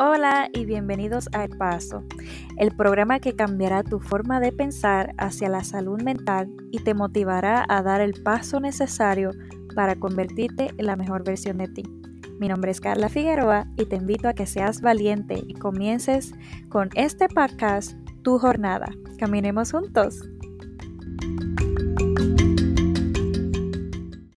Hola y bienvenidos a El Paso, el programa que cambiará tu forma de pensar hacia la salud mental y te motivará a dar el paso necesario para convertirte en la mejor versión de ti. Mi nombre es Carla Figueroa y te invito a que seas valiente y comiences con este podcast tu jornada. Caminemos juntos.